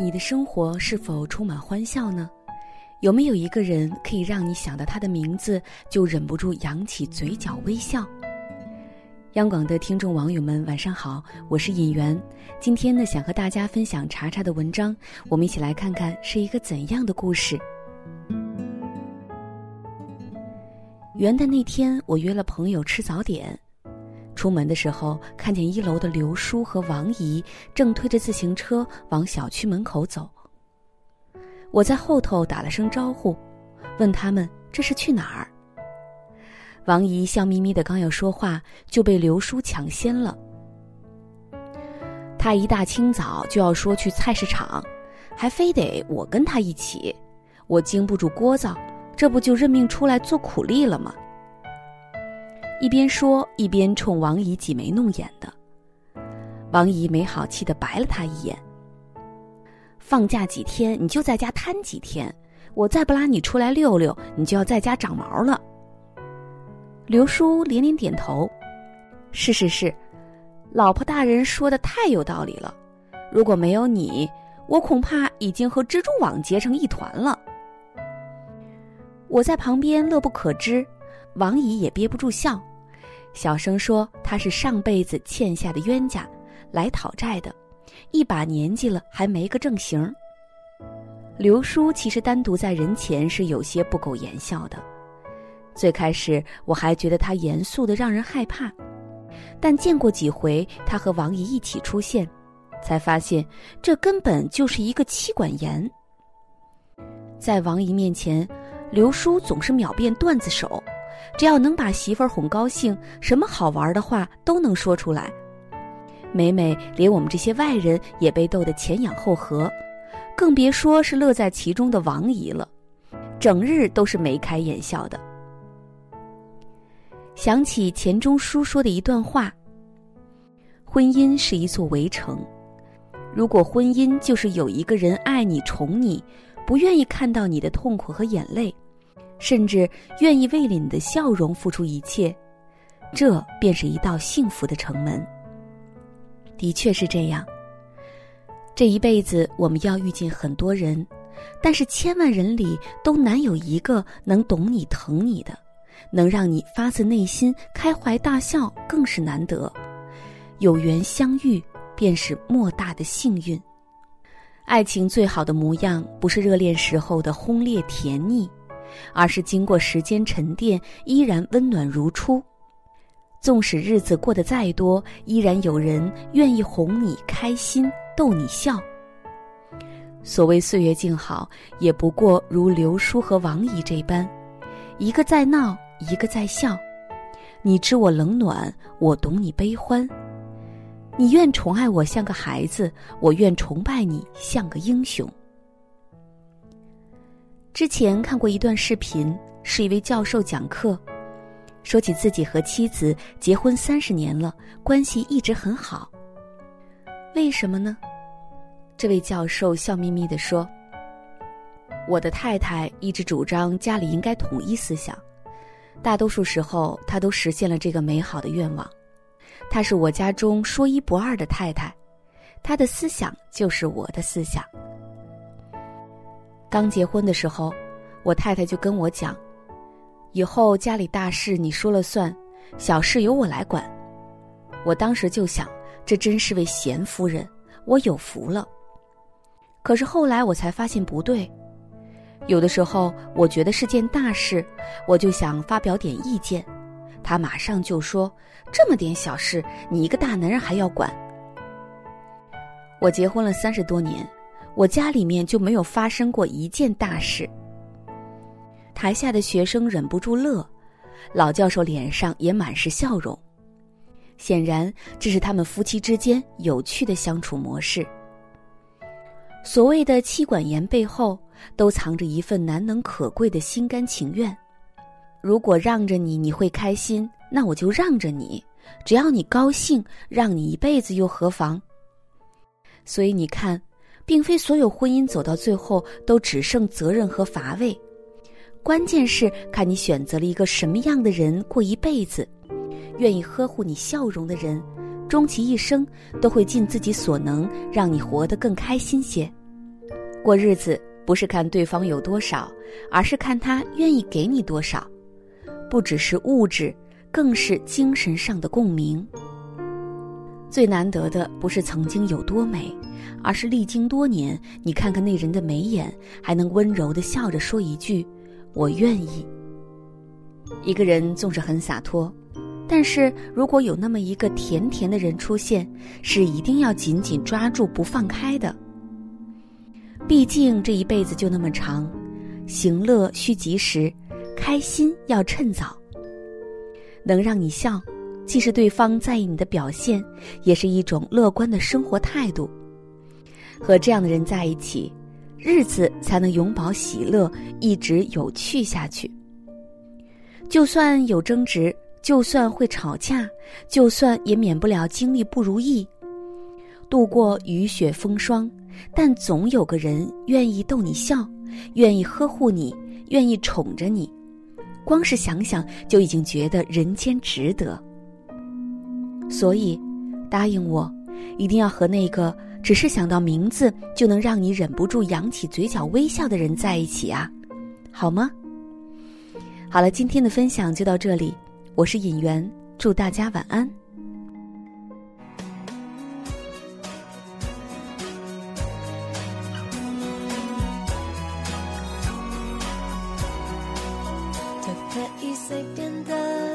你的生活是否充满欢笑呢？有没有一个人可以让你想到他的名字就忍不住扬起嘴角微笑？央广的听众网友们，晚上好，我是尹媛。今天呢，想和大家分享查查的文章，我们一起来看看是一个怎样的故事。元旦那天，我约了朋友吃早点。出门的时候，看见一楼的刘叔和王姨正推着自行车往小区门口走。我在后头打了声招呼，问他们这是去哪儿。王姨笑眯眯的，刚要说话，就被刘叔抢先了。他一大清早就要说去菜市场，还非得我跟他一起，我经不住聒噪，这不就认命出来做苦力了吗？一边说一边冲王姨挤眉弄眼的，王姨没好气的白了他一眼。放假几天你就在家瘫几天，我再不拉你出来溜溜，你就要在家长毛了。刘叔连连点头，是是是，老婆大人说的太有道理了。如果没有你，我恐怕已经和蜘蛛网结成一团了。我在旁边乐不可支，王姨也憋不住笑。小声说：“他是上辈子欠下的冤家，来讨债的，一把年纪了还没个正形。”刘叔其实单独在人前是有些不苟言笑的。最开始我还觉得他严肃的让人害怕，但见过几回他和王姨一起出现，才发现这根本就是一个妻管严。在王姨面前，刘叔总是秒变段子手。只要能把媳妇儿哄高兴，什么好玩的话都能说出来。每每连我们这些外人也被逗得前仰后合，更别说是乐在其中的王姨了，整日都是眉开眼笑的。想起钱钟书说的一段话：“婚姻是一座围城，如果婚姻就是有一个人爱你、宠你，不愿意看到你的痛苦和眼泪。”甚至愿意为了你的笑容付出一切，这便是一道幸福的城门。的确是这样。这一辈子我们要遇见很多人，但是千万人里都难有一个能懂你、疼你的，能让你发自内心开怀大笑，更是难得。有缘相遇，便是莫大的幸运。爱情最好的模样，不是热恋时候的轰烈甜腻。而是经过时间沉淀，依然温暖如初。纵使日子过得再多，依然有人愿意哄你开心，逗你笑。所谓岁月静好，也不过如刘叔和王姨这般，一个在闹，一个在笑。你知我冷暖，我懂你悲欢。你愿宠爱我像个孩子，我愿崇拜你像个英雄。之前看过一段视频，是一位教授讲课，说起自己和妻子结婚三十年了，关系一直很好。为什么呢？这位教授笑眯眯的说：“我的太太一直主张家里应该统一思想，大多数时候她都实现了这个美好的愿望。她是我家中说一不二的太太，她的思想就是我的思想。”刚结婚的时候，我太太就跟我讲：“以后家里大事你说了算，小事由我来管。”我当时就想，这真是位贤夫人，我有福了。可是后来我才发现不对，有的时候我觉得是件大事，我就想发表点意见，他马上就说：“这么点小事，你一个大男人还要管？”我结婚了三十多年。我家里面就没有发生过一件大事。台下的学生忍不住乐，老教授脸上也满是笑容，显然这是他们夫妻之间有趣的相处模式。所谓的妻管严背后，都藏着一份难能可贵的心甘情愿。如果让着你你会开心，那我就让着你，只要你高兴，让你一辈子又何妨？所以你看。并非所有婚姻走到最后都只剩责任和乏味，关键是看你选择了一个什么样的人过一辈子。愿意呵护你笑容的人，终其一生都会尽自己所能让你活得更开心些。过日子不是看对方有多少，而是看他愿意给你多少，不只是物质，更是精神上的共鸣。最难得的不是曾经有多美，而是历经多年，你看看那人的眉眼，还能温柔的笑着说一句“我愿意”。一个人纵是很洒脱，但是如果有那么一个甜甜的人出现，是一定要紧紧抓住不放开的。毕竟这一辈子就那么长，行乐需及时，开心要趁早。能让你笑，既是对方在意你的表现，也是一种乐观的生活态度。和这样的人在一起，日子才能永葆喜乐，一直有趣下去。就算有争执，就算会吵架，就算也免不了经历不如意，度过雨雪风霜，但总有个人愿意逗你笑，愿意呵护你，愿意宠着你，光是想想就已经觉得人间值得。所以，答应我，一定要和那个只是想到名字就能让你忍不住扬起嘴角微笑的人在一起啊，好吗？好了，今天的分享就到这里，我是尹媛，祝大家晚安。都可以随便的，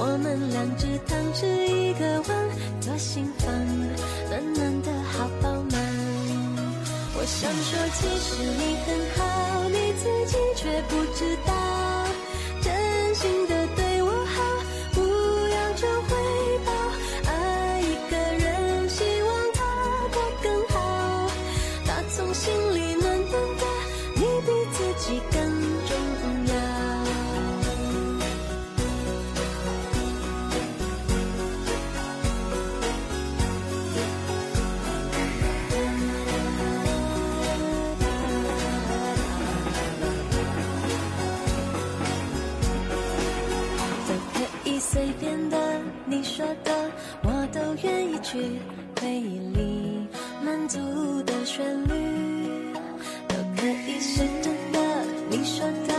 我们两只汤匙一个碗，多心房，暖暖的好饱满。我想说，其实你很好，回忆里满足的旋律，都可以是真的。你说的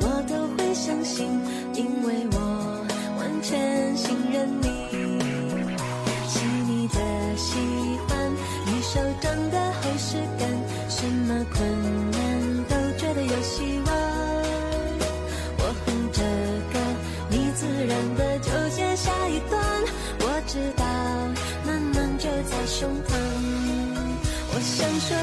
我都会相信，因为我完全信任你。细腻的喜欢，你手掌的厚实感，什么困